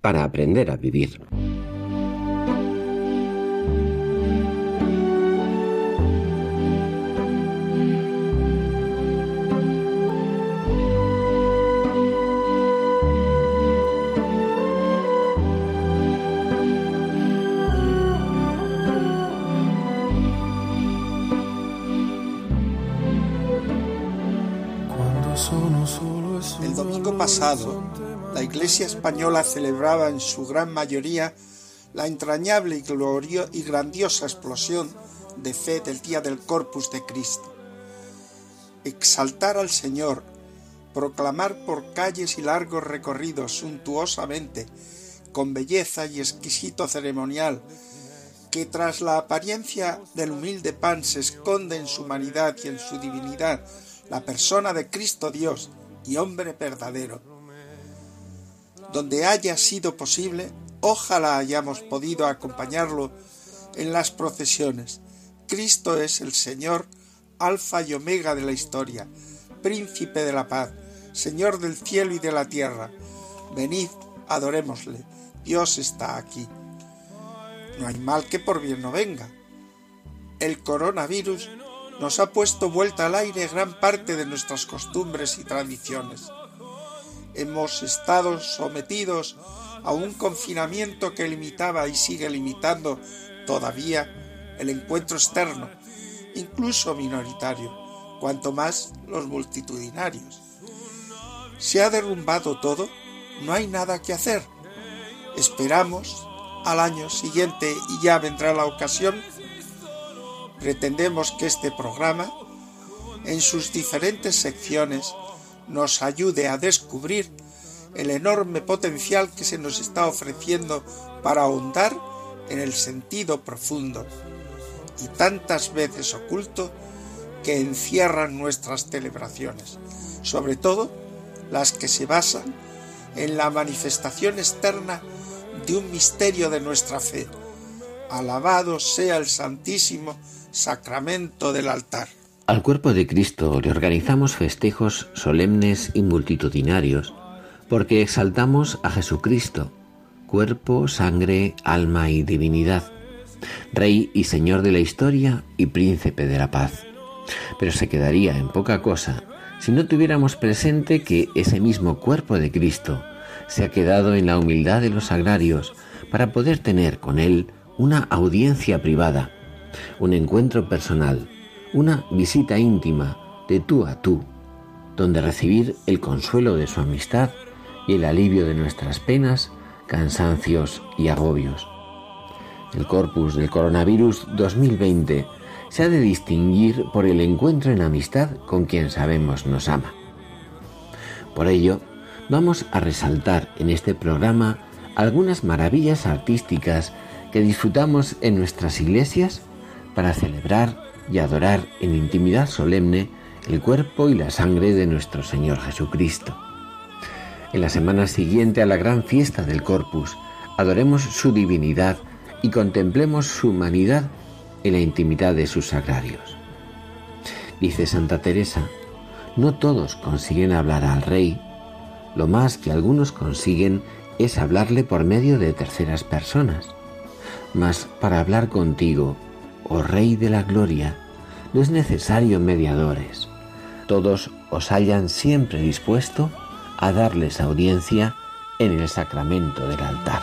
para aprender a vivir. El domingo pasado la Iglesia española celebraba en su gran mayoría la entrañable y, y grandiosa explosión de fe del día del Corpus de Cristo. Exaltar al Señor, proclamar por calles y largos recorridos suntuosamente, con belleza y exquisito ceremonial, que tras la apariencia del humilde pan se esconde en su humanidad y en su divinidad la persona de Cristo Dios y hombre verdadero, donde haya sido posible, ojalá hayamos podido acompañarlo en las procesiones. Cristo es el Señor, alfa y omega de la historia, príncipe de la paz, Señor del cielo y de la tierra. Venid, adorémosle, Dios está aquí. No hay mal que por bien no venga. El coronavirus nos ha puesto vuelta al aire gran parte de nuestras costumbres y tradiciones hemos estado sometidos a un confinamiento que limitaba y sigue limitando todavía el encuentro externo, incluso minoritario, cuanto más los multitudinarios. Se ha derrumbado todo, no hay nada que hacer. Esperamos al año siguiente y ya vendrá la ocasión. Pretendemos que este programa, en sus diferentes secciones, nos ayude a descubrir el enorme potencial que se nos está ofreciendo para ahondar en el sentido profundo y tantas veces oculto que encierran nuestras celebraciones, sobre todo las que se basan en la manifestación externa de un misterio de nuestra fe. Alabado sea el Santísimo Sacramento del altar. Al cuerpo de Cristo le organizamos festejos solemnes y multitudinarios porque exaltamos a Jesucristo, cuerpo, sangre, alma y divinidad, Rey y Señor de la historia y Príncipe de la paz. Pero se quedaría en poca cosa si no tuviéramos presente que ese mismo cuerpo de Cristo se ha quedado en la humildad de los agrarios para poder tener con Él una audiencia privada, un encuentro personal, una visita íntima de tú a tú, donde recibir el consuelo de su amistad y el alivio de nuestras penas, cansancios y agobios. El corpus del coronavirus 2020 se ha de distinguir por el encuentro en amistad con quien sabemos nos ama. Por ello, vamos a resaltar en este programa algunas maravillas artísticas que disfrutamos en nuestras iglesias para celebrar y adorar en intimidad solemne el cuerpo y la sangre de nuestro Señor Jesucristo. En la semana siguiente a la gran fiesta del Corpus, adoremos su divinidad y contemplemos su humanidad en la intimidad de sus sagrarios. Dice Santa Teresa, no todos consiguen hablar al Rey, lo más que algunos consiguen es hablarle por medio de terceras personas. Mas para hablar contigo, oh Rey de la Gloria, no es necesario mediadores. todos os hayan siempre dispuesto a darles audiencia en el sacramento del altar.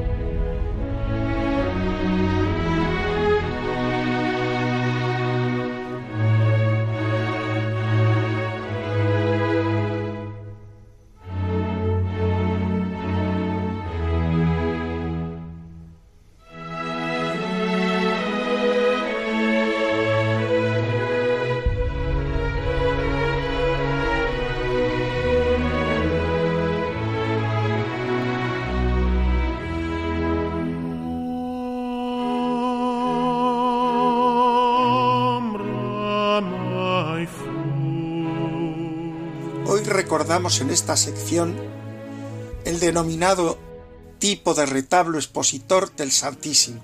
En esta sección el denominado tipo de retablo expositor del Santísimo,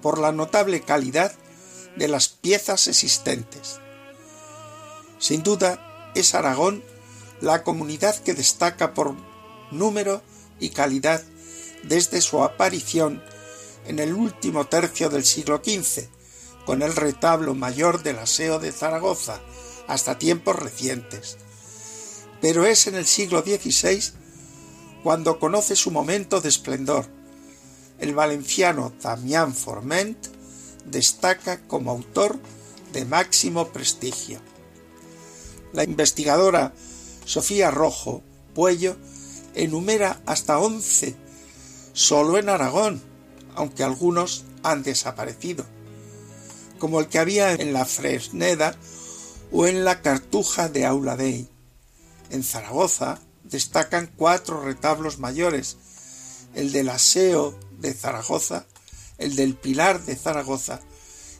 por la notable calidad de las piezas existentes. Sin duda, es Aragón la comunidad que destaca por número y calidad desde su aparición en el último tercio del siglo XV, con el retablo mayor del Aseo de Zaragoza, hasta tiempos recientes, pero es en el siglo XVI cuando conoce su momento de esplendor. El valenciano Damián Forment destaca como autor de máximo prestigio. La investigadora Sofía Rojo Puello enumera hasta once solo en Aragón, aunque algunos han desaparecido, como el que había en la Fresneda o en la Cartuja de Auladey. En Zaragoza destacan cuatro retablos mayores, el del Aseo de Zaragoza, el del Pilar de Zaragoza,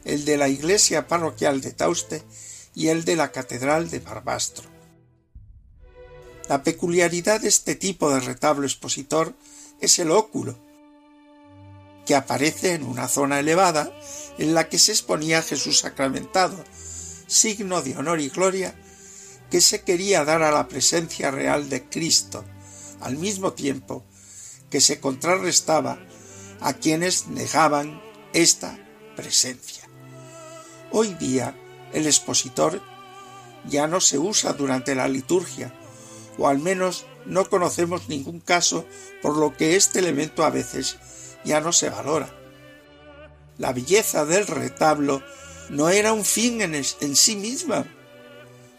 el de la iglesia parroquial de Tauste y el de la Catedral de Barbastro. La peculiaridad de este tipo de retablo expositor es el óculo, que aparece en una zona elevada en la que se exponía Jesús sacramentado, signo de honor y gloria que se quería dar a la presencia real de Cristo, al mismo tiempo que se contrarrestaba a quienes negaban esta presencia. Hoy día el expositor ya no se usa durante la liturgia, o al menos no conocemos ningún caso por lo que este elemento a veces ya no se valora. La belleza del retablo no era un fin en, en sí misma,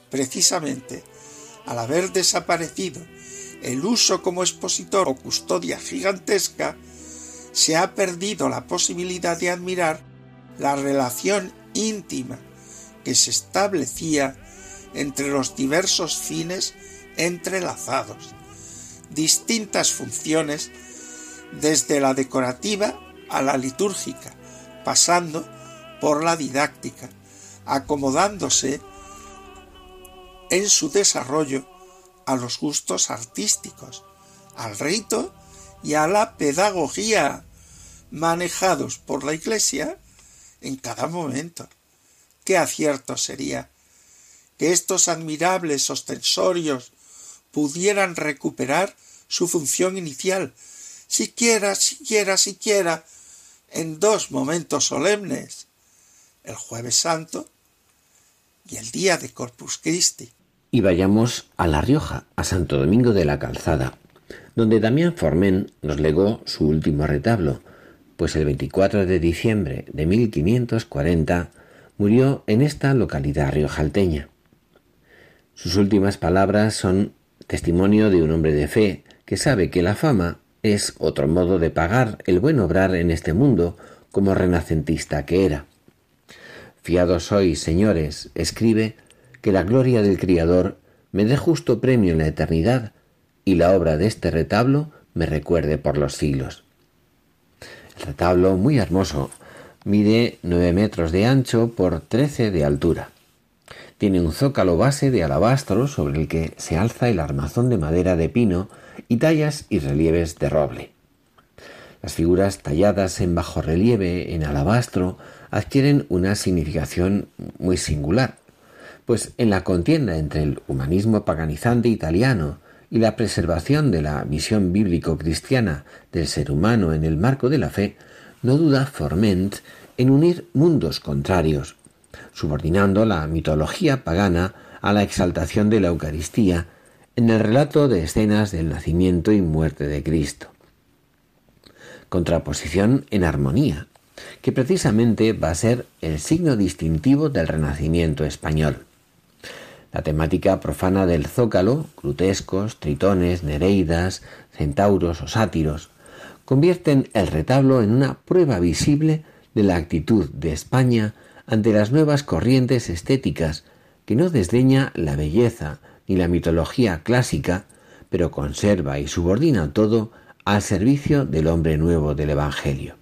Precisamente, al haber desaparecido el uso como expositor o custodia gigantesca, se ha perdido la posibilidad de admirar la relación íntima que se establecía entre los diversos fines entrelazados, distintas funciones desde la decorativa a la litúrgica, pasando por la didáctica, acomodándose en su desarrollo a los gustos artísticos, al rito y a la pedagogía manejados por la Iglesia en cada momento. Qué acierto sería que estos admirables ostensorios pudieran recuperar su función inicial, siquiera, siquiera, siquiera, en dos momentos solemnes, el jueves santo y el día de Corpus Christi y vayamos a La Rioja, a Santo Domingo de la Calzada, donde Damián Formen nos legó su último retablo, pues el 24 de diciembre de 1540 murió en esta localidad riojalteña. Sus últimas palabras son testimonio de un hombre de fe que sabe que la fama es otro modo de pagar el buen obrar en este mundo como renacentista que era. Fiados sois, señores, escribe, que la gloria del Criador me dé justo premio en la eternidad y la obra de este retablo me recuerde por los siglos. El retablo, muy hermoso, mide nueve metros de ancho por trece de altura. Tiene un zócalo base de alabastro sobre el que se alza el armazón de madera de pino y tallas y relieves de roble. Las figuras talladas en bajo relieve en alabastro adquieren una significación muy singular, pues en la contienda entre el humanismo paganizante italiano y la preservación de la visión bíblico-cristiana del ser humano en el marco de la fe, no duda Forment en unir mundos contrarios, subordinando la mitología pagana a la exaltación de la Eucaristía en el relato de escenas del nacimiento y muerte de Cristo. Contraposición en armonía, que precisamente va a ser el signo distintivo del Renacimiento español. La temática profana del zócalo, grutescos, tritones, nereidas, centauros o sátiros, convierten el retablo en una prueba visible de la actitud de España ante las nuevas corrientes estéticas que no desdeña la belleza ni la mitología clásica, pero conserva y subordina todo al servicio del hombre nuevo del Evangelio.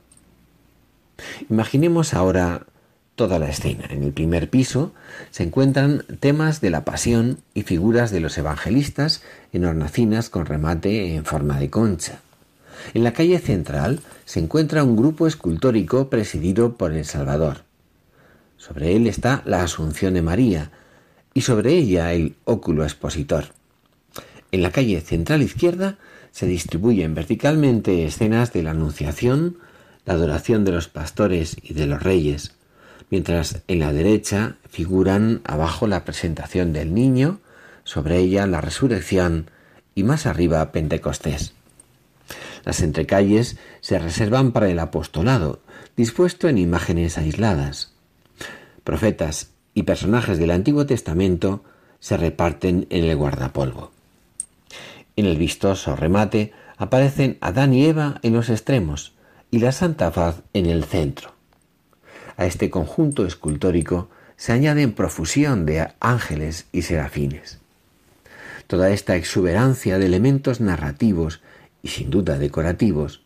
Imaginemos ahora toda la escena. En el primer piso se encuentran temas de la pasión y figuras de los evangelistas en hornacinas con remate en forma de concha. En la calle central se encuentra un grupo escultórico presidido por el Salvador. Sobre él está la Asunción de María y sobre ella el óculo expositor. En la calle central izquierda se distribuyen verticalmente escenas de la Anunciación, la adoración de los pastores y de los reyes, mientras en la derecha figuran abajo la presentación del niño, sobre ella la resurrección y más arriba Pentecostés. Las entrecalles se reservan para el apostolado, dispuesto en imágenes aisladas. Profetas y personajes del Antiguo Testamento se reparten en el guardapolvo. En el vistoso remate aparecen Adán y Eva en los extremos y la Santa Faz en el centro. A este conjunto escultórico se añaden profusión de ángeles y serafines. Toda esta exuberancia de elementos narrativos y sin duda decorativos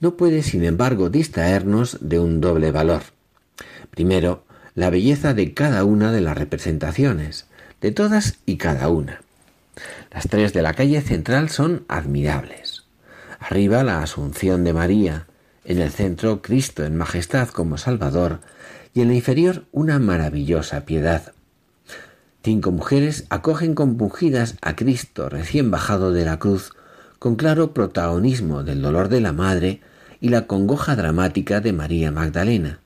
no puede, sin embargo, distraernos de un doble valor. Primero, la belleza de cada una de las representaciones, de todas y cada una. Las tres de la calle central son admirables. Arriba la Asunción de María, en el centro Cristo en majestad como Salvador y en la inferior una maravillosa piedad. Cinco mujeres acogen compungidas a Cristo recién bajado de la cruz, con claro protagonismo del dolor de la madre y la congoja dramática de María Magdalena.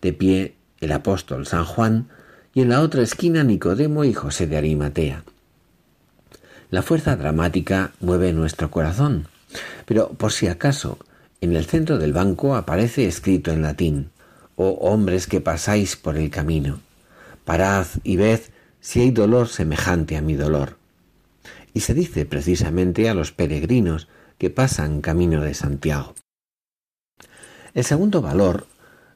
De pie el apóstol San Juan y en la otra esquina Nicodemo y José de Arimatea. La fuerza dramática mueve nuestro corazón, pero por si acaso en el centro del banco aparece escrito en latín, Oh hombres que pasáis por el camino, parad y ved si hay dolor semejante a mi dolor. Y se dice precisamente a los peregrinos que pasan camino de Santiago. El segundo valor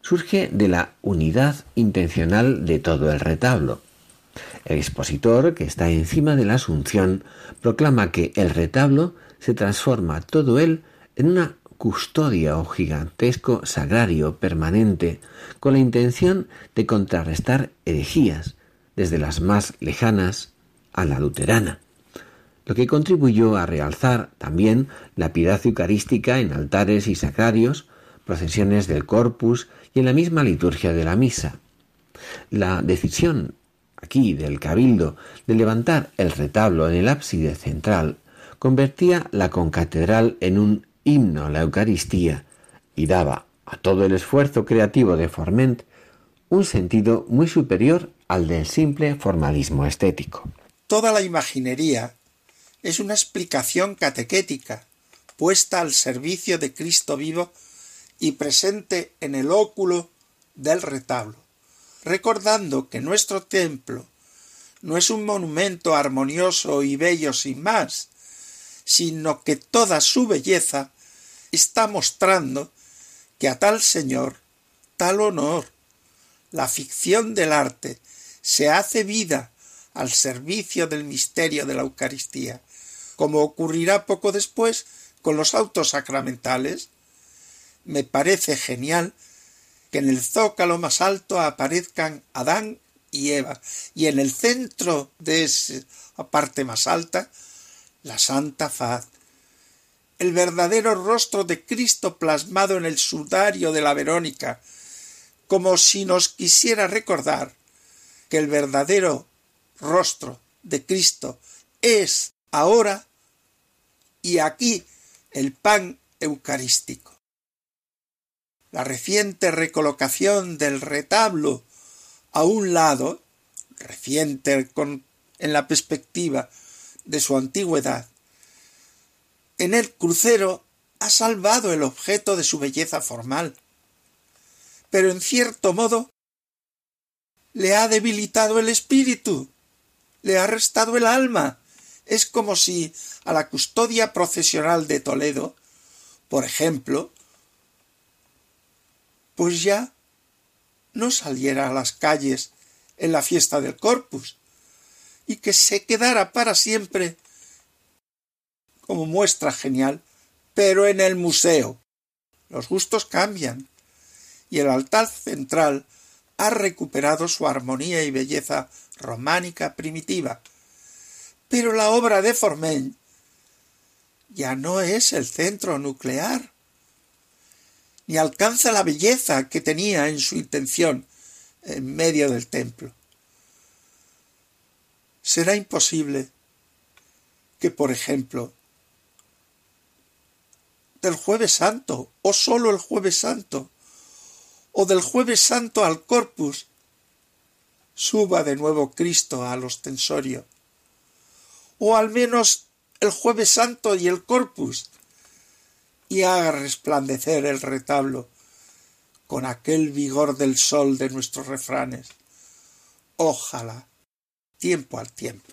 surge de la unidad intencional de todo el retablo. El expositor, que está encima de la Asunción, proclama que el retablo se transforma todo él en una custodia o gigantesco sagrario permanente con la intención de contrarrestar herejías, desde las más lejanas a la luterana, lo que contribuyó a realzar también la piedad eucarística en altares y sacrarios, procesiones del corpus y en la misma liturgia de la misa. La decisión aquí del cabildo de levantar el retablo en el ábside central convertía la concatedral en un himno a la Eucaristía y daba a todo el esfuerzo creativo de Forment un sentido muy superior al del simple formalismo estético. Toda la imaginería es una explicación catequética puesta al servicio de Cristo vivo y presente en el óculo del retablo, recordando que nuestro templo no es un monumento armonioso y bello sin más, sino que toda su belleza está mostrando que a tal señor, tal honor, la ficción del arte se hace vida al servicio del misterio de la Eucaristía, como ocurrirá poco después con los autos sacramentales, me parece genial que en el zócalo más alto aparezcan Adán y Eva, y en el centro de esa parte más alta, la Santa Faz, el verdadero rostro de Cristo plasmado en el sudario de la Verónica, como si nos quisiera recordar que el verdadero rostro de Cristo es ahora y aquí el pan eucarístico. La reciente recolocación del retablo a un lado, reciente con, en la perspectiva de su antigüedad, en el crucero ha salvado el objeto de su belleza formal, pero en cierto modo le ha debilitado el espíritu, le ha restado el alma. Es como si a la custodia procesional de Toledo, por ejemplo, pues ya no saliera a las calles en la fiesta del Corpus, y que se quedara para siempre como muestra genial, pero en el museo. Los gustos cambian, y el altar central ha recuperado su armonía y belleza románica primitiva. Pero la obra de Formeñ ya no es el centro nuclear, ni alcanza la belleza que tenía en su intención en medio del templo. Será imposible que, por ejemplo, del jueves santo, o sólo el jueves santo, o del jueves santo al corpus, suba de nuevo Cristo al ostensorio, o al menos el jueves santo y el corpus, y haga resplandecer el retablo con aquel vigor del sol de nuestros refranes. Ojalá, tiempo al tiempo.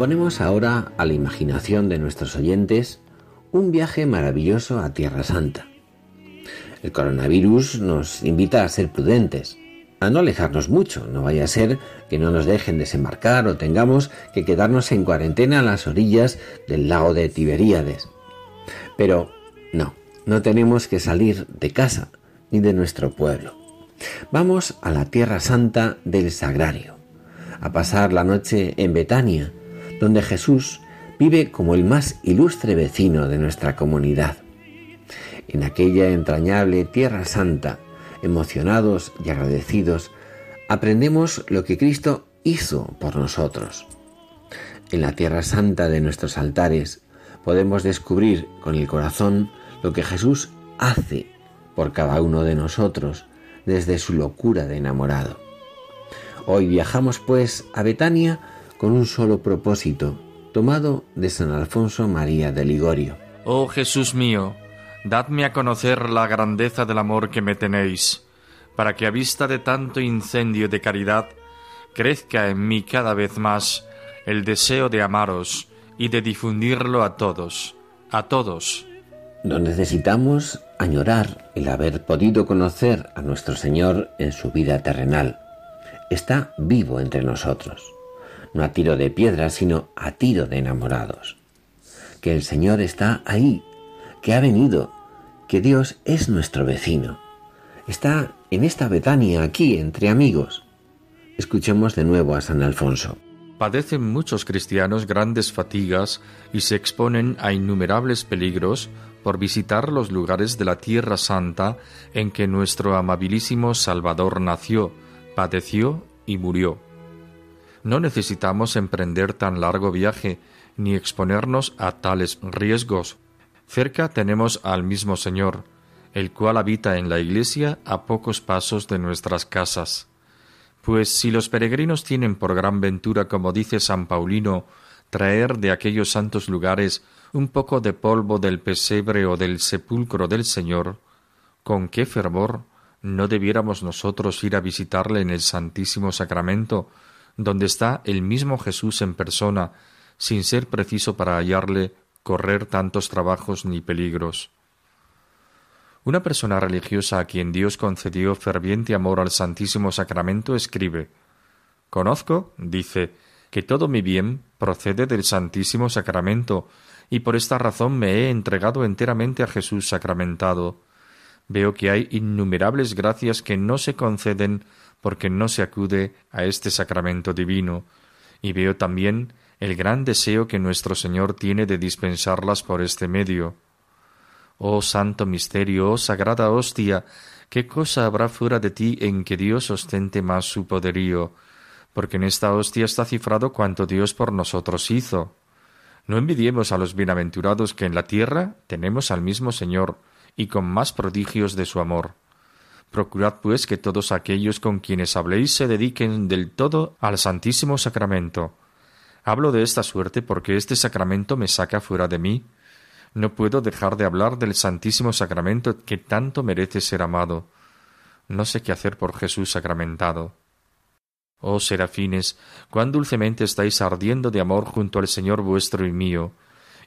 Proponemos ahora a la imaginación de nuestros oyentes un viaje maravilloso a Tierra Santa. El coronavirus nos invita a ser prudentes, a no alejarnos mucho, no vaya a ser que no nos dejen desembarcar o tengamos que quedarnos en cuarentena a las orillas del lago de Tiberíades. Pero no, no tenemos que salir de casa ni de nuestro pueblo. Vamos a la Tierra Santa del Sagrario, a pasar la noche en Betania, donde Jesús vive como el más ilustre vecino de nuestra comunidad. En aquella entrañable Tierra Santa, emocionados y agradecidos, aprendemos lo que Cristo hizo por nosotros. En la Tierra Santa de nuestros altares podemos descubrir con el corazón lo que Jesús hace por cada uno de nosotros desde su locura de enamorado. Hoy viajamos pues a Betania con un solo propósito, tomado de San Alfonso María de Ligorio. Oh Jesús mío, dadme a conocer la grandeza del amor que me tenéis, para que a vista de tanto incendio de caridad, crezca en mí cada vez más el deseo de amaros y de difundirlo a todos, a todos. No necesitamos añorar el haber podido conocer a nuestro Señor en su vida terrenal. Está vivo entre nosotros no a tiro de piedra, sino a tiro de enamorados. Que el Señor está ahí, que ha venido, que Dios es nuestro vecino. Está en esta Betania aquí, entre amigos. Escuchemos de nuevo a San Alfonso. Padecen muchos cristianos grandes fatigas y se exponen a innumerables peligros por visitar los lugares de la Tierra Santa en que nuestro amabilísimo Salvador nació, padeció y murió no necesitamos emprender tan largo viaje ni exponernos a tales riesgos. Cerca tenemos al mismo Señor, el cual habita en la Iglesia a pocos pasos de nuestras casas. Pues si los peregrinos tienen por gran ventura, como dice San Paulino, traer de aquellos santos lugares un poco de polvo del pesebre o del sepulcro del Señor, con qué fervor no debiéramos nosotros ir a visitarle en el Santísimo Sacramento, donde está el mismo Jesús en persona, sin ser preciso para hallarle correr tantos trabajos ni peligros. Una persona religiosa a quien Dios concedió ferviente amor al Santísimo Sacramento escribe Conozco, dice, que todo mi bien procede del Santísimo Sacramento, y por esta razón me he entregado enteramente a Jesús sacramentado. Veo que hay innumerables gracias que no se conceden porque no se acude a este sacramento divino, y veo también el gran deseo que nuestro Señor tiene de dispensarlas por este medio. Oh santo misterio, oh sagrada hostia, qué cosa habrá fuera de ti en que Dios ostente más su poderío, porque en esta hostia está cifrado cuanto Dios por nosotros hizo. No envidiemos a los bienaventurados que en la tierra tenemos al mismo Señor, y con más prodigios de su amor. Procurad, pues, que todos aquellos con quienes habléis se dediquen del todo al Santísimo Sacramento. Hablo de esta suerte porque este sacramento me saca fuera de mí. No puedo dejar de hablar del Santísimo Sacramento que tanto merece ser amado. No sé qué hacer por Jesús sacramentado. Oh serafines, cuán dulcemente estáis ardiendo de amor junto al Señor vuestro y mío,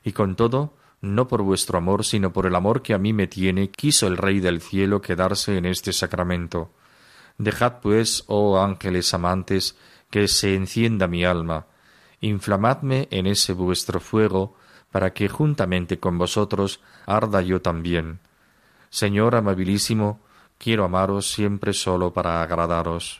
y con todo no por vuestro amor, sino por el amor que a mí me tiene, quiso el Rey del cielo quedarse en este sacramento. Dejad, pues, oh ángeles amantes, que se encienda mi alma, inflamadme en ese vuestro fuego, para que juntamente con vosotros arda yo también. Señor amabilísimo, quiero amaros siempre solo para agradaros.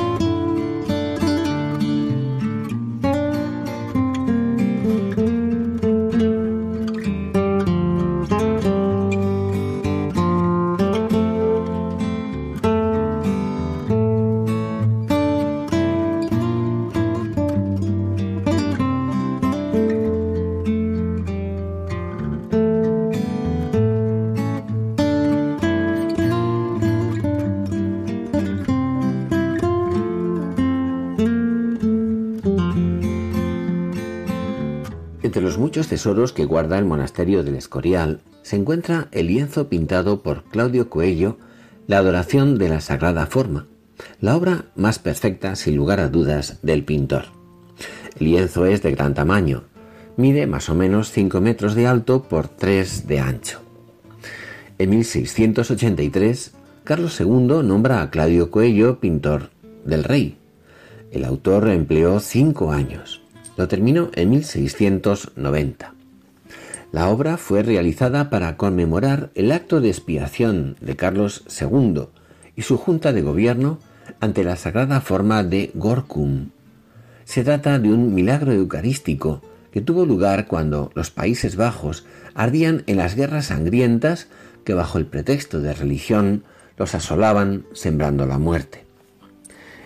Tesoros que guarda el monasterio del Escorial se encuentra el lienzo pintado por Claudio Coello, La adoración de la Sagrada Forma, la obra más perfecta, sin lugar a dudas, del pintor. El lienzo es de gran tamaño, mide más o menos 5 metros de alto por 3 de ancho. En 1683, Carlos II nombra a Claudio Coello pintor del rey. El autor empleó cinco años. Lo terminó en 1690. La obra fue realizada para conmemorar el acto de expiación de Carlos II y su junta de gobierno ante la sagrada forma de Gorkum. Se trata de un milagro eucarístico que tuvo lugar cuando los Países Bajos ardían en las guerras sangrientas que bajo el pretexto de religión los asolaban sembrando la muerte.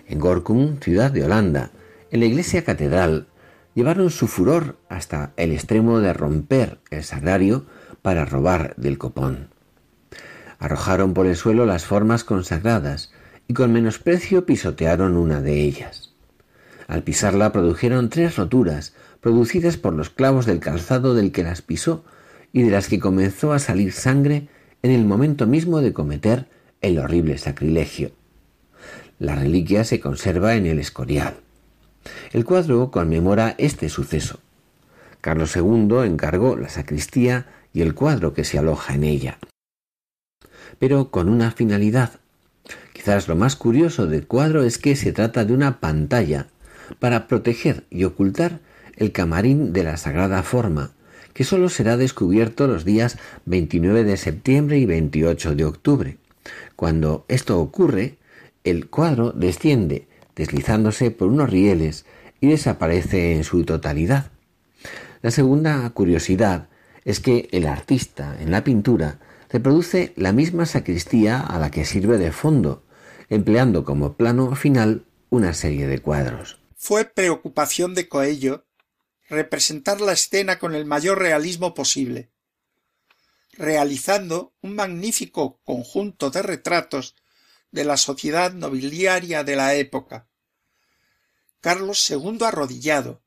En Gorkum, ciudad de Holanda, en la iglesia catedral llevaron su furor hasta el extremo de romper el sagrario para robar del copón. Arrojaron por el suelo las formas consagradas y con menosprecio pisotearon una de ellas. Al pisarla produjeron tres roturas, producidas por los clavos del calzado del que las pisó y de las que comenzó a salir sangre en el momento mismo de cometer el horrible sacrilegio. La reliquia se conserva en el Escorial. El cuadro conmemora este suceso. Carlos II encargó la sacristía y el cuadro que se aloja en ella. Pero con una finalidad. Quizás lo más curioso del cuadro es que se trata de una pantalla para proteger y ocultar el camarín de la Sagrada Forma, que sólo será descubierto los días 29 de septiembre y 28 de octubre. Cuando esto ocurre, el cuadro desciende, deslizándose por unos rieles, y desaparece en su totalidad. La segunda curiosidad es que el artista en la pintura reproduce la misma sacristía a la que sirve de fondo, empleando como plano final una serie de cuadros. Fue preocupación de Coello representar la escena con el mayor realismo posible, realizando un magnífico conjunto de retratos de la sociedad nobiliaria de la época. Carlos II arrodillado,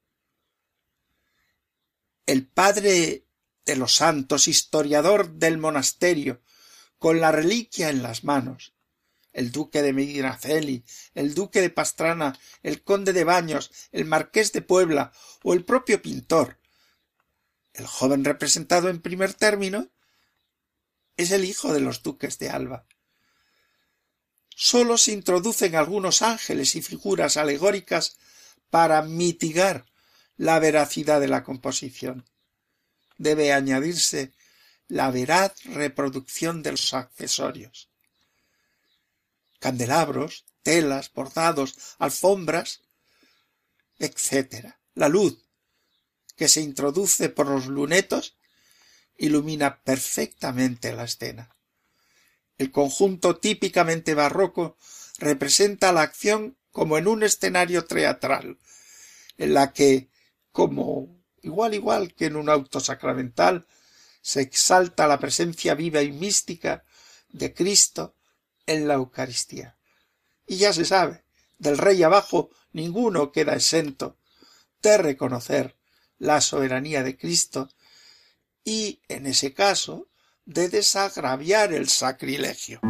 el padre de los santos, historiador del monasterio, con la reliquia en las manos, el duque de Medinaceli, el duque de Pastrana, el conde de Baños, el marqués de Puebla o el propio pintor. El joven representado en primer término es el hijo de los duques de Alba. Sólo se introducen algunos ángeles y figuras alegóricas para mitigar la veracidad de la composición debe añadirse la veraz reproducción de los accesorios. Candelabros, telas, bordados, alfombras, etc. La luz que se introduce por los lunetos ilumina perfectamente la escena. El conjunto típicamente barroco representa la acción como en un escenario teatral, en la que, como igual igual que en un auto sacramental, se exalta la presencia viva y mística de Cristo en la Eucaristía. Y ya se sabe, del rey abajo ninguno queda exento de reconocer la soberanía de Cristo y, en ese caso, de desagraviar el sacrilegio.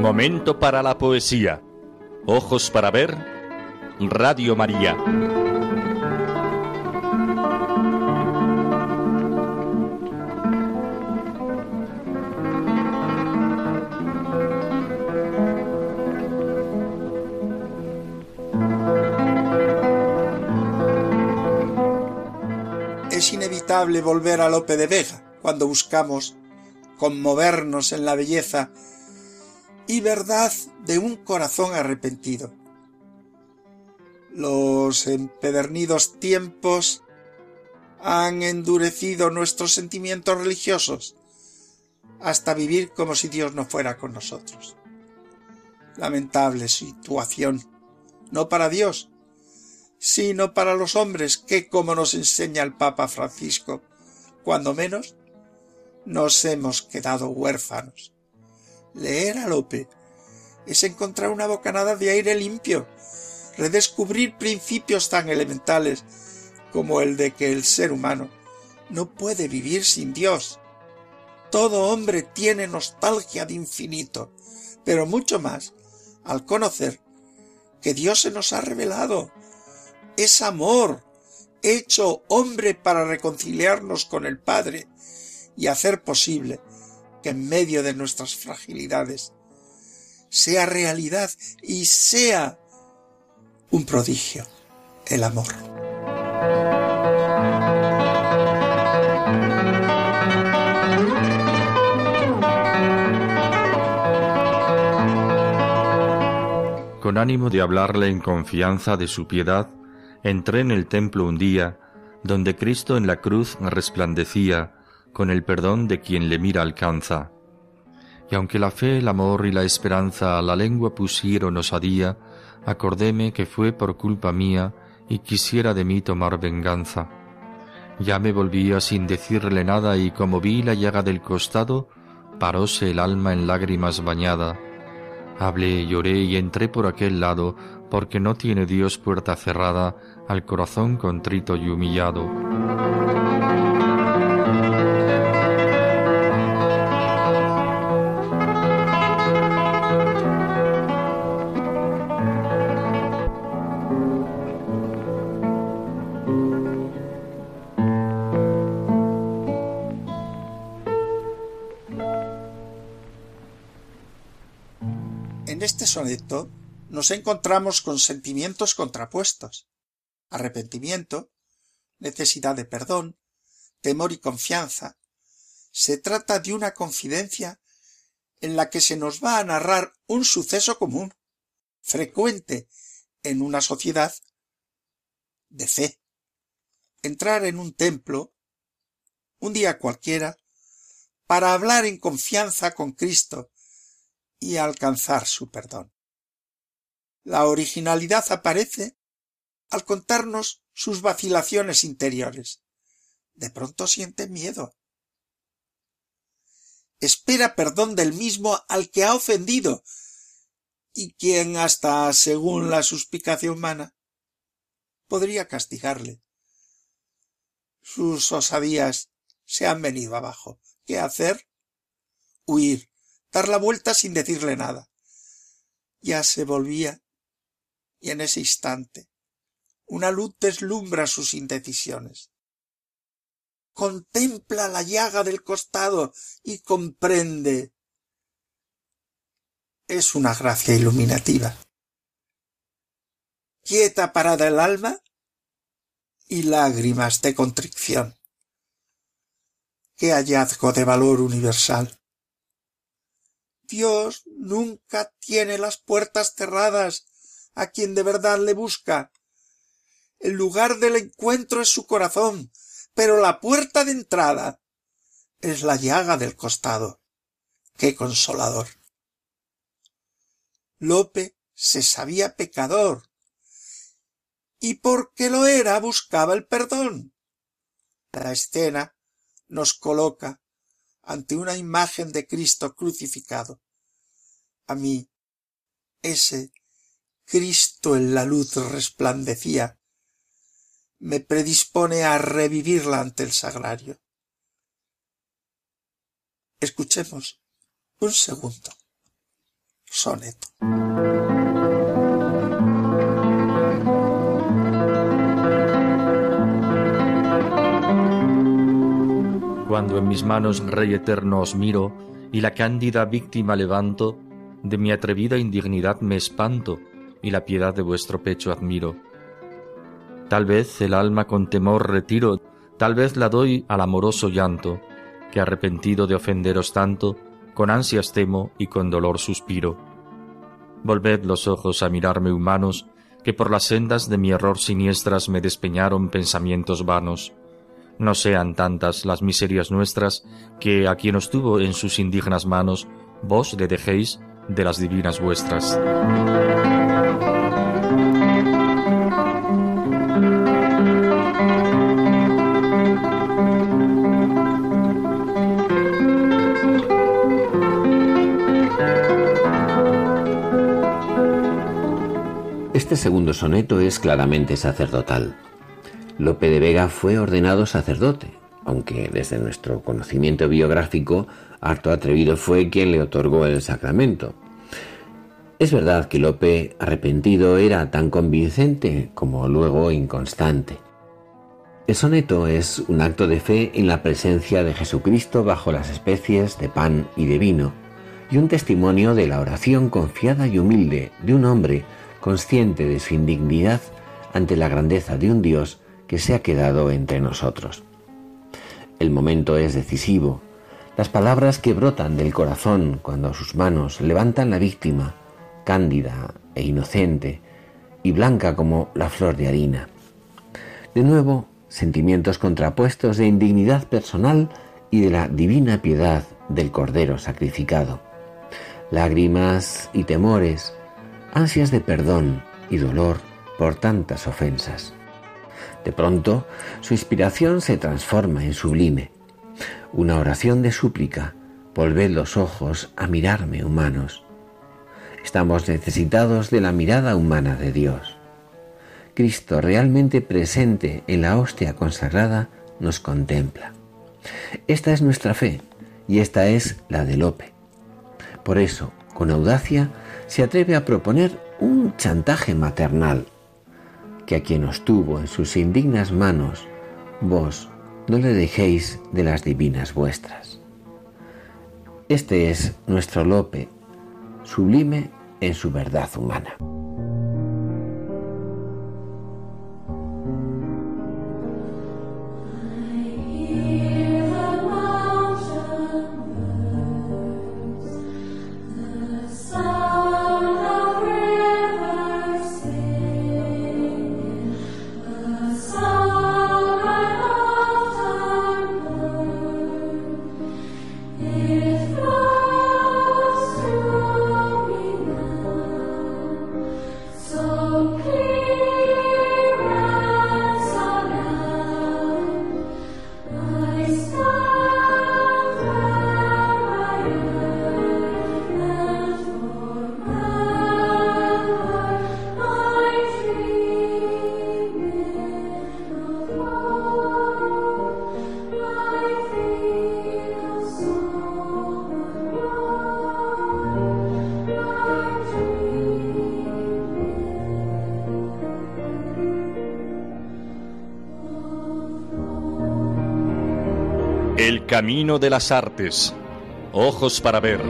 Momento para la poesía. Ojos para ver. Radio María. Volver a Lope de Vega cuando buscamos conmovernos en la belleza y verdad de un corazón arrepentido. Los empedernidos tiempos han endurecido nuestros sentimientos religiosos hasta vivir como si Dios no fuera con nosotros. Lamentable situación, no para Dios, sino para los hombres que, como nos enseña el Papa Francisco, cuando menos, nos hemos quedado huérfanos. Leer a Lope es encontrar una bocanada de aire limpio, redescubrir principios tan elementales como el de que el ser humano no puede vivir sin Dios. Todo hombre tiene nostalgia de infinito, pero mucho más al conocer que Dios se nos ha revelado. Es amor, hecho hombre para reconciliarnos con el Padre y hacer posible en medio de nuestras fragilidades sea realidad y sea un prodigio, el amor. Con ánimo de hablarle en confianza de su piedad, entré en el templo un día, donde Cristo en la cruz resplandecía con el perdón de quien le mira alcanza. Y aunque la fe, el amor y la esperanza a la lengua pusieron osadía, acordéme que fue por culpa mía y quisiera de mí tomar venganza. Ya me volvía sin decirle nada y como vi la llaga del costado, paróse el alma en lágrimas bañada. Hablé, lloré y entré por aquel lado, porque no tiene Dios puerta cerrada al corazón contrito y humillado. En este soneto nos encontramos con sentimientos contrapuestos, Arrepentimiento, necesidad de perdón, temor y confianza. Se trata de una confidencia en la que se nos va a narrar un suceso común, frecuente en una sociedad de fe. Entrar en un templo, un día cualquiera, para hablar en confianza con Cristo y alcanzar su perdón. La originalidad aparece al contarnos sus vacilaciones interiores. De pronto siente miedo. Espera perdón del mismo al que ha ofendido y quien hasta según la suspicacia humana podría castigarle. Sus osadías se han venido abajo. ¿Qué hacer? Huir, dar la vuelta sin decirle nada. Ya se volvía, y en ese instante una luz deslumbra sus indecisiones. Contempla la llaga del costado y comprende. Es una gracia iluminativa. Quieta parada el alma y lágrimas de contrición. Qué hallazgo de valor universal. Dios nunca tiene las puertas cerradas a quien de verdad le busca. El lugar del encuentro es su corazón, pero la puerta de entrada es la llaga del costado. Qué consolador. Lope se sabía pecador, y porque lo era buscaba el perdón. La escena nos coloca ante una imagen de Cristo crucificado. A mí, ese Cristo en la luz resplandecía, me predispone a revivirla ante el sagrario. Escuchemos un segundo. Soneto. Cuando en mis manos, Rey eterno, os miro, y la cándida víctima levanto, de mi atrevida indignidad me espanto, y la piedad de vuestro pecho admiro. Tal vez el alma con temor retiro, tal vez la doy al amoroso llanto, que arrepentido de ofenderos tanto, con ansias temo y con dolor suspiro. Volved los ojos a mirarme humanos, que por las sendas de mi error siniestras me despeñaron pensamientos vanos. No sean tantas las miserias nuestras, que a quien os tuvo en sus indignas manos, vos le dejéis de las divinas vuestras. Este segundo soneto es claramente sacerdotal. Lope de Vega fue ordenado sacerdote, aunque desde nuestro conocimiento biográfico, harto atrevido fue quien le otorgó el sacramento. Es verdad que Lope, arrepentido, era tan convincente como luego inconstante. El soneto es un acto de fe en la presencia de Jesucristo bajo las especies de pan y de vino, y un testimonio de la oración confiada y humilde de un hombre consciente de su indignidad ante la grandeza de un Dios que se ha quedado entre nosotros. El momento es decisivo. Las palabras que brotan del corazón cuando sus manos levantan la víctima, cándida e inocente, y blanca como la flor de harina. De nuevo, sentimientos contrapuestos de indignidad personal y de la divina piedad del Cordero sacrificado. Lágrimas y temores, ansias de perdón y dolor por tantas ofensas. De pronto, su inspiración se transforma en sublime. Una oración de súplica. Volved los ojos a mirarme, humanos. Estamos necesitados de la mirada humana de Dios. Cristo realmente presente en la hostia consagrada nos contempla. Esta es nuestra fe y esta es la de Lope. Por eso, con audacia, se atreve a proponer un chantaje maternal, que a quien os tuvo en sus indignas manos, vos no le dejéis de las divinas vuestras. Este es nuestro Lope, sublime en su verdad humana. Camino de las artes. Ojos para ver.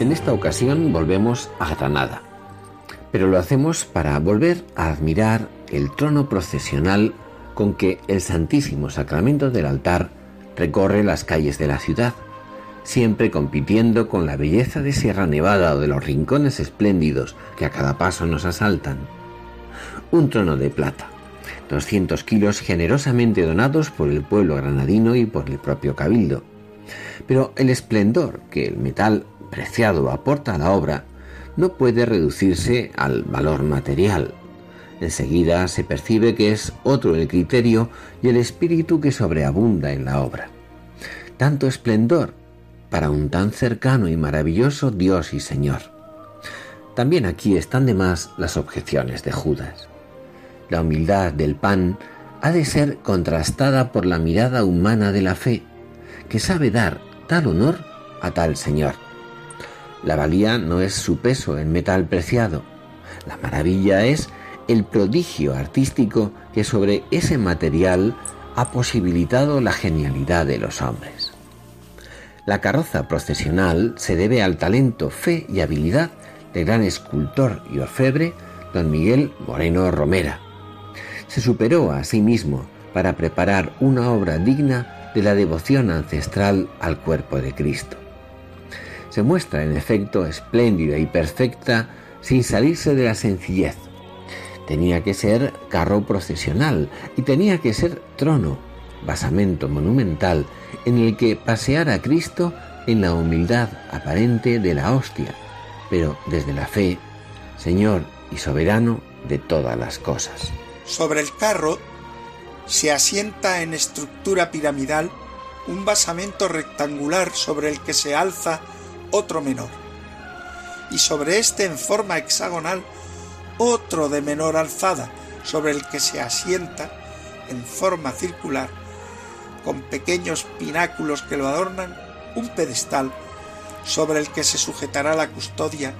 En esta ocasión volvemos a Granada, pero lo hacemos para volver a admirar el trono procesional con que el Santísimo Sacramento del altar recorre las calles de la ciudad siempre compitiendo con la belleza de Sierra Nevada o de los rincones espléndidos que a cada paso nos asaltan. Un trono de plata, 200 kilos generosamente donados por el pueblo granadino y por el propio cabildo. Pero el esplendor que el metal preciado aporta a la obra no puede reducirse al valor material. Enseguida se percibe que es otro el criterio y el espíritu que sobreabunda en la obra. Tanto esplendor para un tan cercano y maravilloso Dios y Señor. También aquí están de más las objeciones de Judas. La humildad del pan ha de ser contrastada por la mirada humana de la fe, que sabe dar tal honor a tal Señor. La valía no es su peso en metal preciado, la maravilla es el prodigio artístico que sobre ese material ha posibilitado la genialidad de los hombres. La carroza procesional se debe al talento, fe y habilidad del gran escultor y orfebre don Miguel Moreno Romera. Se superó a sí mismo para preparar una obra digna de la devoción ancestral al cuerpo de Cristo. Se muestra en efecto espléndida y perfecta sin salirse de la sencillez. Tenía que ser carro procesional y tenía que ser trono basamento monumental en el que paseara a Cristo en la humildad aparente de la hostia, pero desde la fe, Señor y soberano de todas las cosas. Sobre el carro se asienta en estructura piramidal un basamento rectangular sobre el que se alza otro menor, y sobre este en forma hexagonal otro de menor alzada, sobre el que se asienta en forma circular con pequeños pináculos que lo adornan, un pedestal sobre el que se sujetará la custodia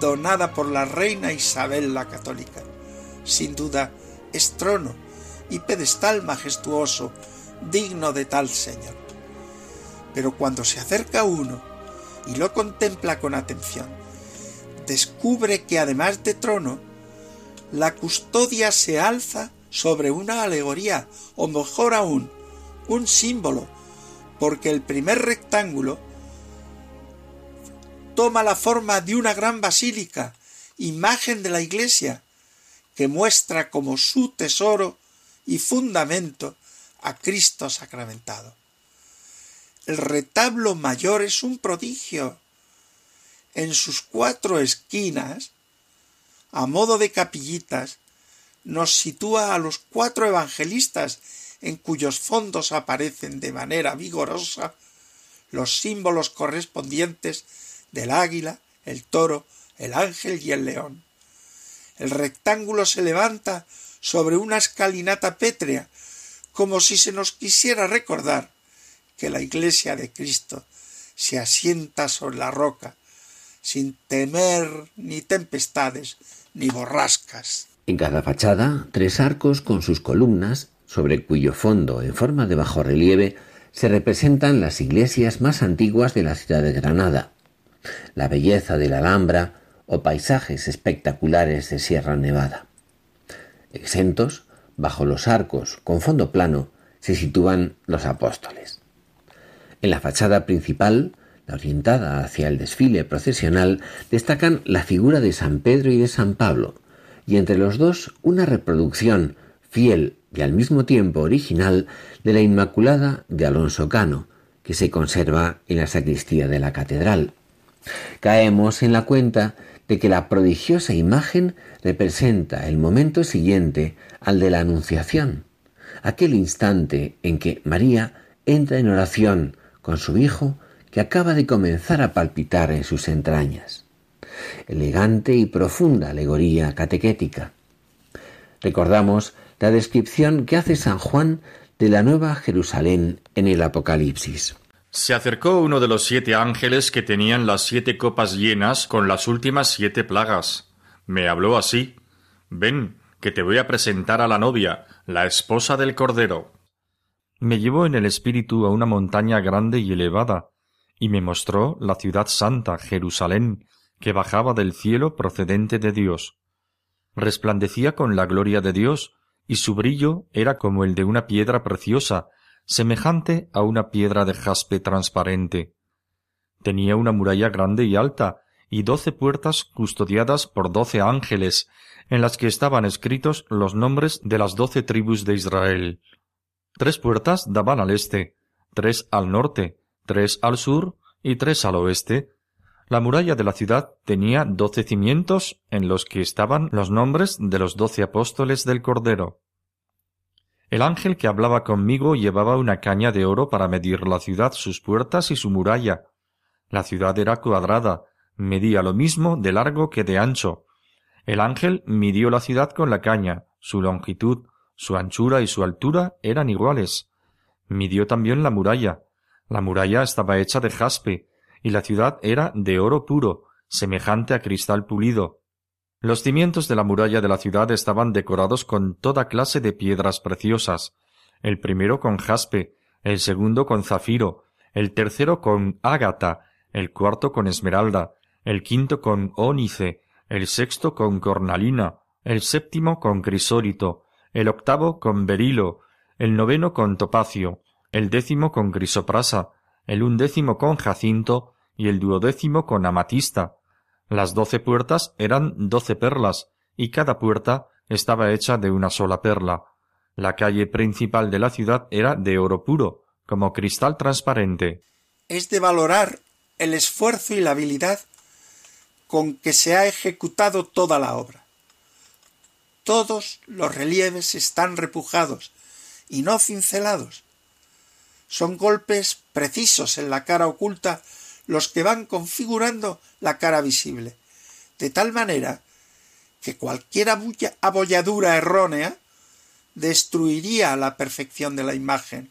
donada por la reina Isabel la Católica. Sin duda, es trono y pedestal majestuoso, digno de tal señor. Pero cuando se acerca uno y lo contempla con atención, descubre que además de trono, la custodia se alza sobre una alegoría, o mejor aún, un símbolo, porque el primer rectángulo toma la forma de una gran basílica, imagen de la iglesia, que muestra como su tesoro y fundamento a Cristo sacramentado. El retablo mayor es un prodigio. En sus cuatro esquinas, a modo de capillitas, nos sitúa a los cuatro evangelistas en cuyos fondos aparecen de manera vigorosa los símbolos correspondientes del águila, el toro, el ángel y el león. El rectángulo se levanta sobre una escalinata pétrea, como si se nos quisiera recordar que la iglesia de Cristo se asienta sobre la roca, sin temer ni tempestades ni borrascas. En cada fachada, tres arcos con sus columnas, sobre cuyo fondo, en forma de bajo relieve, se representan las iglesias más antiguas de la ciudad de Granada, la belleza de la Alhambra o paisajes espectaculares de Sierra Nevada. Exentos, bajo los arcos, con fondo plano, se sitúan los apóstoles. En la fachada principal, la orientada hacia el desfile procesional, destacan la figura de San Pedro y de San Pablo, y entre los dos una reproducción fiel y al mismo tiempo original de la Inmaculada de Alonso Cano, que se conserva en la sacristía de la catedral. Caemos en la cuenta de que la prodigiosa imagen representa el momento siguiente al de la Anunciación, aquel instante en que María entra en oración con su Hijo que acaba de comenzar a palpitar en sus entrañas. Elegante y profunda alegoría catequética. Recordamos la descripción que hace San Juan de la Nueva Jerusalén en el Apocalipsis. Se acercó uno de los siete ángeles que tenían las siete copas llenas con las últimas siete plagas. Me habló así Ven, que te voy a presentar a la novia, la esposa del Cordero. Me llevó en el espíritu a una montaña grande y elevada, y me mostró la ciudad santa, Jerusalén, que bajaba del cielo procedente de Dios. Resplandecía con la gloria de Dios, y su brillo era como el de una piedra preciosa, semejante a una piedra de jaspe transparente. Tenía una muralla grande y alta, y doce puertas custodiadas por doce ángeles, en las que estaban escritos los nombres de las doce tribus de Israel. Tres puertas daban al este, tres al norte, tres al sur y tres al oeste. La muralla de la ciudad tenía doce cimientos en los que estaban los nombres de los doce apóstoles del Cordero. El ángel que hablaba conmigo llevaba una caña de oro para medir la ciudad, sus puertas y su muralla. La ciudad era cuadrada, medía lo mismo de largo que de ancho. El ángel midió la ciudad con la caña, su longitud, su anchura y su altura eran iguales. Midió también la muralla. La muralla estaba hecha de jaspe, y la ciudad era de oro puro, semejante a cristal pulido. Los cimientos de la muralla de la ciudad estaban decorados con toda clase de piedras preciosas, el primero con jaspe, el segundo con zafiro, el tercero con ágata, el cuarto con esmeralda, el quinto con ónice, el sexto con cornalina, el séptimo con crisólito, el octavo con berilo, el noveno con topacio, el décimo con crisoprasa, el undécimo con jacinto y el duodécimo con amatista, las doce puertas eran doce perlas, y cada puerta estaba hecha de una sola perla. La calle principal de la ciudad era de oro puro, como cristal transparente. Es de valorar el esfuerzo y la habilidad con que se ha ejecutado toda la obra. Todos los relieves están repujados y no cincelados. Son golpes precisos en la cara oculta los que van configurando la cara visible, de tal manera que cualquier abolladura errónea destruiría la perfección de la imagen.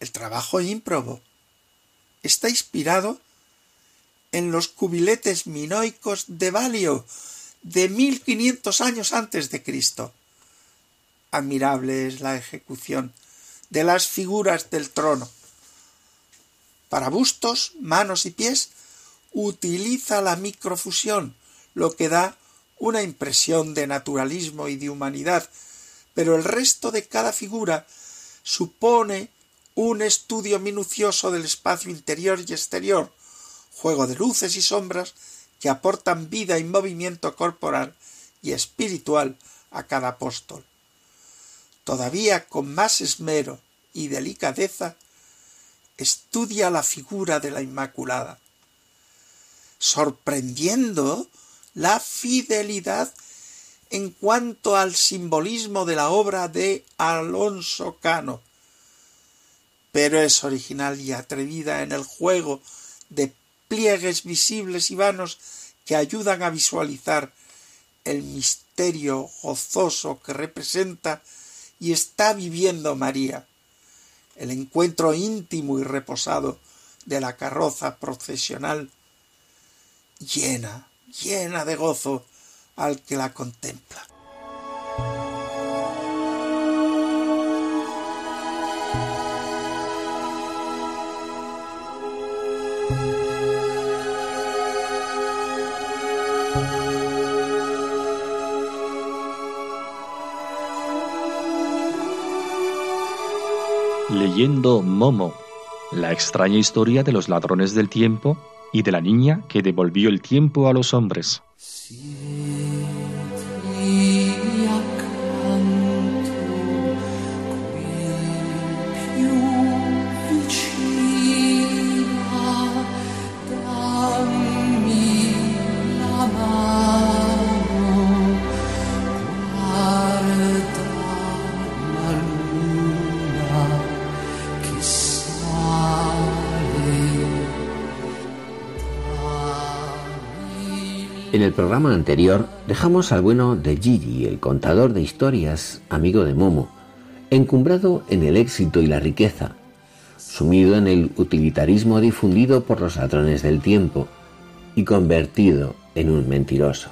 El trabajo ímprobo está inspirado en los cubiletes minoicos de Valio de mil quinientos años antes de Cristo. Admirable es la ejecución de las figuras del trono. Para bustos, manos y pies utiliza la microfusión, lo que da una impresión de naturalismo y de humanidad, pero el resto de cada figura supone un estudio minucioso del espacio interior y exterior, juego de luces y sombras que aportan vida y movimiento corporal y espiritual a cada apóstol. Todavía con más esmero y delicadeza estudia la figura de la Inmaculada, sorprendiendo la fidelidad en cuanto al simbolismo de la obra de Alonso Cano, pero es original y atrevida en el juego de pliegues visibles y vanos que ayudan a visualizar el misterio gozoso que representa y está viviendo María el encuentro íntimo y reposado de la carroza procesional llena, llena de gozo al que la contempla. Leyendo Momo, la extraña historia de los ladrones del tiempo y de la niña que devolvió el tiempo a los hombres. En el programa anterior dejamos al bueno de Gigi, el contador de historias, amigo de Momo, encumbrado en el éxito y la riqueza, sumido en el utilitarismo difundido por los ladrones del tiempo y convertido en un mentiroso.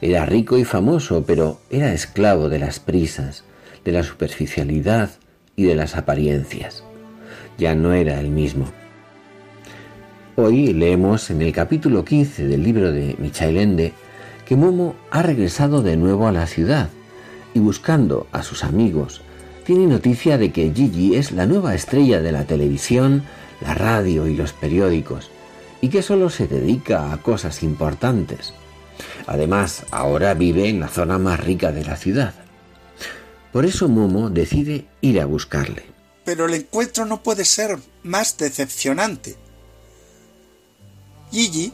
Era rico y famoso, pero era esclavo de las prisas, de la superficialidad y de las apariencias. Ya no era el mismo. Hoy leemos en el capítulo 15 del libro de Michael Ende que Momo ha regresado de nuevo a la ciudad y buscando a sus amigos tiene noticia de que Gigi es la nueva estrella de la televisión, la radio y los periódicos y que solo se dedica a cosas importantes. Además, ahora vive en la zona más rica de la ciudad. Por eso Momo decide ir a buscarle. Pero el encuentro no puede ser más decepcionante Gigi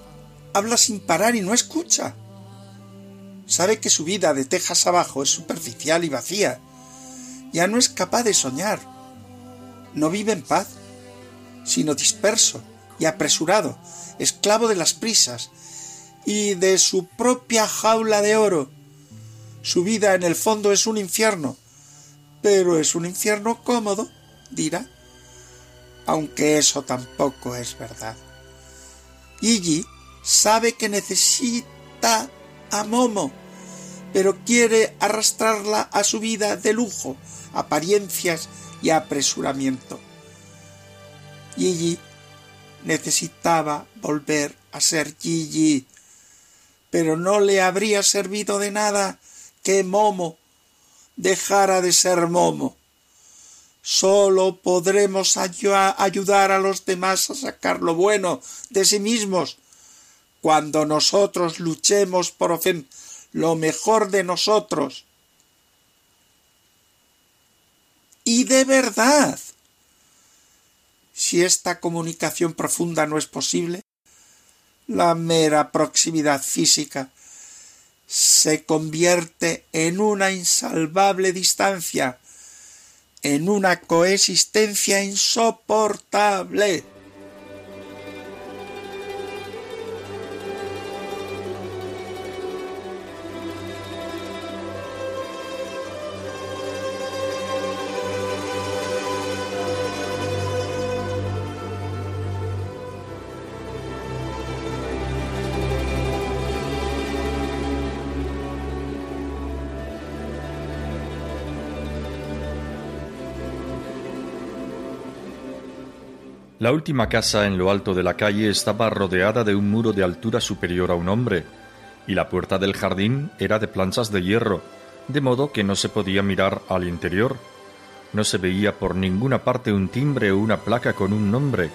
habla sin parar y no escucha. Sabe que su vida de tejas abajo es superficial y vacía. Ya no es capaz de soñar. No vive en paz, sino disperso y apresurado, esclavo de las prisas y de su propia jaula de oro. Su vida en el fondo es un infierno, pero es un infierno cómodo, dirá, aunque eso tampoco es verdad. Gigi sabe que necesita a Momo, pero quiere arrastrarla a su vida de lujo, apariencias y apresuramiento. Gigi necesitaba volver a ser Gigi, pero no le habría servido de nada que Momo dejara de ser Momo. Solo podremos ayudar a los demás a sacar lo bueno de sí mismos cuando nosotros luchemos por lo mejor de nosotros. Y de verdad, si esta comunicación profunda no es posible, la mera proximidad física se convierte en una insalvable distancia en una coexistencia insoportable. La última casa en lo alto de la calle estaba rodeada de un muro de altura superior a un hombre, y la puerta del jardín era de planchas de hierro, de modo que no se podía mirar al interior. No se veía por ninguna parte un timbre o una placa con un nombre.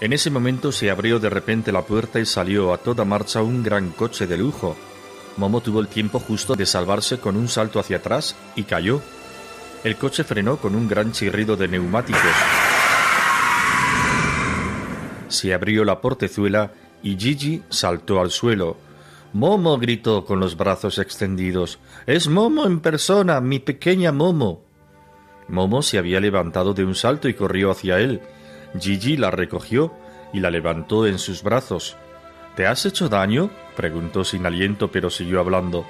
En ese momento se abrió de repente la puerta y salió a toda marcha un gran coche de lujo. Momo tuvo el tiempo justo de salvarse con un salto hacia atrás y cayó. El coche frenó con un gran chirrido de neumáticos se abrió la portezuela y Gigi saltó al suelo. Momo gritó con los brazos extendidos. Es Momo en persona, mi pequeña Momo. Momo se había levantado de un salto y corrió hacia él. Gigi la recogió y la levantó en sus brazos. ¿Te has hecho daño? preguntó sin aliento, pero siguió hablando.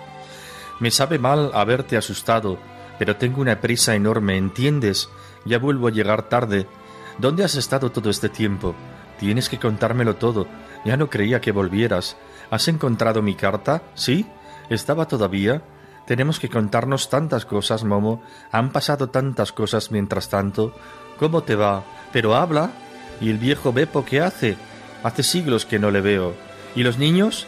Me sabe mal haberte asustado, pero tengo una prisa enorme, ¿entiendes? Ya vuelvo a llegar tarde. ¿Dónde has estado todo este tiempo? Tienes que contármelo todo. Ya no creía que volvieras. ¿Has encontrado mi carta? ¿Sí? ¿Estaba todavía? Tenemos que contarnos tantas cosas, Momo. Han pasado tantas cosas mientras tanto. ¿Cómo te va? Pero habla. ¿Y el viejo Beppo qué hace? Hace siglos que no le veo. ¿Y los niños?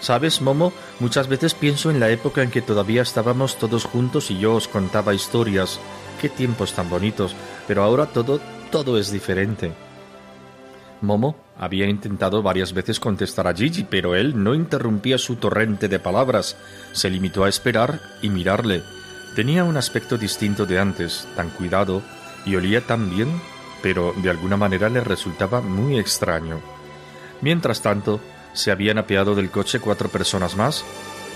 Sabes, Momo, muchas veces pienso en la época en que todavía estábamos todos juntos y yo os contaba historias. Qué tiempos tan bonitos. Pero ahora todo, todo es diferente. Momo había intentado varias veces contestar a Gigi, pero él no interrumpía su torrente de palabras. Se limitó a esperar y mirarle. Tenía un aspecto distinto de antes, tan cuidado, y olía tan bien, pero de alguna manera le resultaba muy extraño. Mientras tanto, se habían apeado del coche cuatro personas más,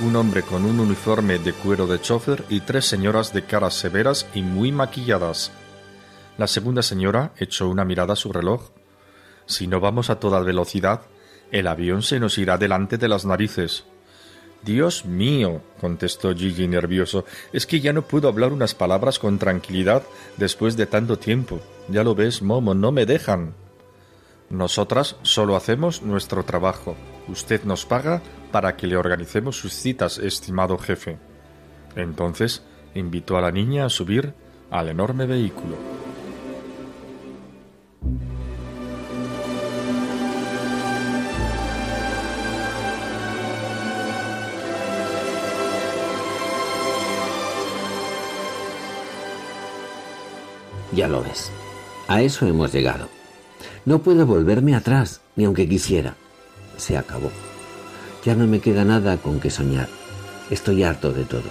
un hombre con un uniforme de cuero de chofer y tres señoras de caras severas y muy maquilladas. La segunda señora echó una mirada a su reloj si no vamos a toda velocidad, el avión se nos irá delante de las narices. Dios mío, contestó Gigi nervioso, es que ya no puedo hablar unas palabras con tranquilidad después de tanto tiempo. Ya lo ves, Momo, no me dejan. Nosotras solo hacemos nuestro trabajo. Usted nos paga para que le organicemos sus citas, estimado jefe. Entonces invitó a la niña a subir al enorme vehículo. Ya lo ves. A eso hemos llegado. No puedo volverme atrás, ni aunque quisiera. Se acabó. Ya no me queda nada con que soñar. Estoy harto de todo.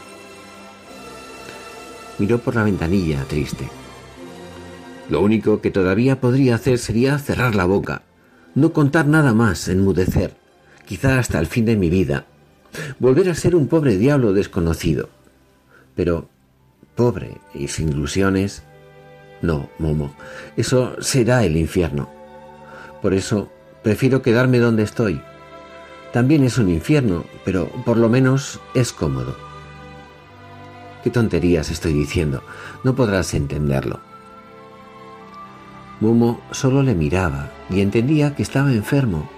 Miró por la ventanilla, triste. Lo único que todavía podría hacer sería cerrar la boca, no contar nada más, enmudecer, quizá hasta el fin de mi vida, volver a ser un pobre diablo desconocido. Pero, pobre y sin ilusiones, no, Momo, eso será el infierno. Por eso prefiero quedarme donde estoy. También es un infierno, pero por lo menos es cómodo. ¿Qué tonterías estoy diciendo? No podrás entenderlo. Momo solo le miraba y entendía que estaba enfermo,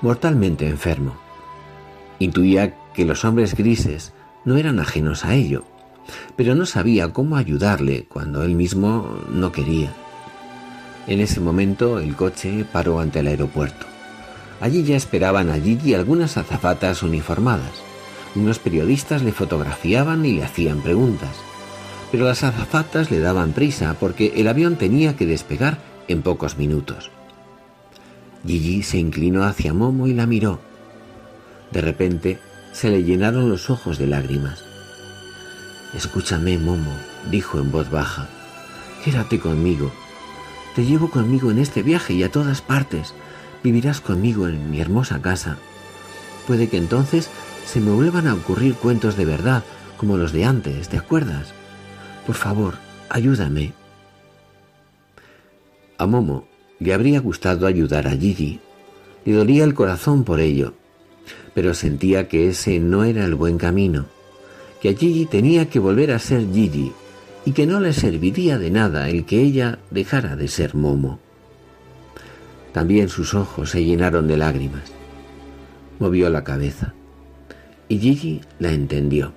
mortalmente enfermo. Intuía que los hombres grises no eran ajenos a ello pero no sabía cómo ayudarle cuando él mismo no quería. En ese momento el coche paró ante el aeropuerto. Allí ya esperaban a Gigi algunas azafatas uniformadas. Unos periodistas le fotografiaban y le hacían preguntas. Pero las azafatas le daban prisa porque el avión tenía que despegar en pocos minutos. Gigi se inclinó hacia Momo y la miró. De repente se le llenaron los ojos de lágrimas. Escúchame, Momo, dijo en voz baja. Quédate conmigo. Te llevo conmigo en este viaje y a todas partes. Vivirás conmigo en mi hermosa casa. Puede que entonces se me vuelvan a ocurrir cuentos de verdad, como los de antes, ¿te acuerdas? Por favor, ayúdame. A Momo le habría gustado ayudar a Gigi. Le dolía el corazón por ello, pero sentía que ese no era el buen camino que Gigi tenía que volver a ser Gigi y que no le serviría de nada el que ella dejara de ser Momo. También sus ojos se llenaron de lágrimas. Movió la cabeza y Gigi la entendió.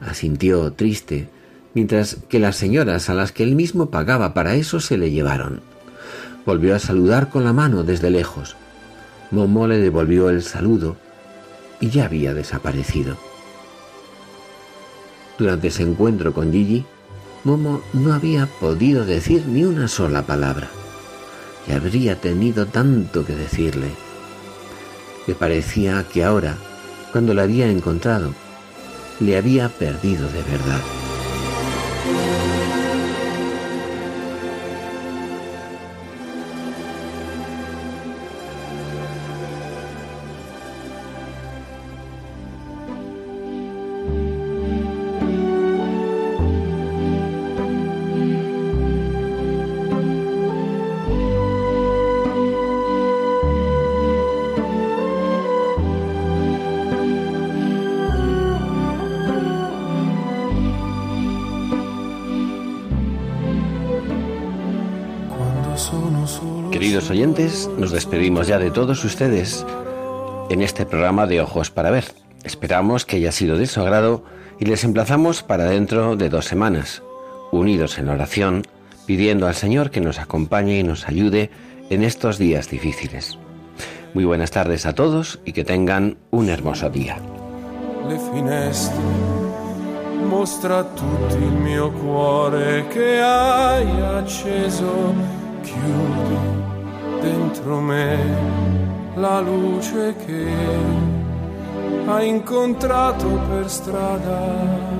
Asintió triste, mientras que las señoras a las que él mismo pagaba para eso se le llevaron. Volvió a saludar con la mano desde lejos. Momo le devolvió el saludo y ya había desaparecido. Durante ese encuentro con Gigi, Momo no había podido decir ni una sola palabra. Y habría tenido tanto que decirle. Le parecía que ahora, cuando la había encontrado, le había perdido de verdad. Queridos oyentes, nos despedimos ya de todos ustedes en este programa de Ojos para Ver. Esperamos que haya sido de su agrado y les emplazamos para dentro de dos semanas, unidos en oración, pidiendo al Señor que nos acompañe y nos ayude en estos días difíciles. Muy buenas tardes a todos y que tengan un hermoso día. Le finestre mostra tutti il cuore che hai acceso, chiudi dentro me la luce che hai incontrato per strada.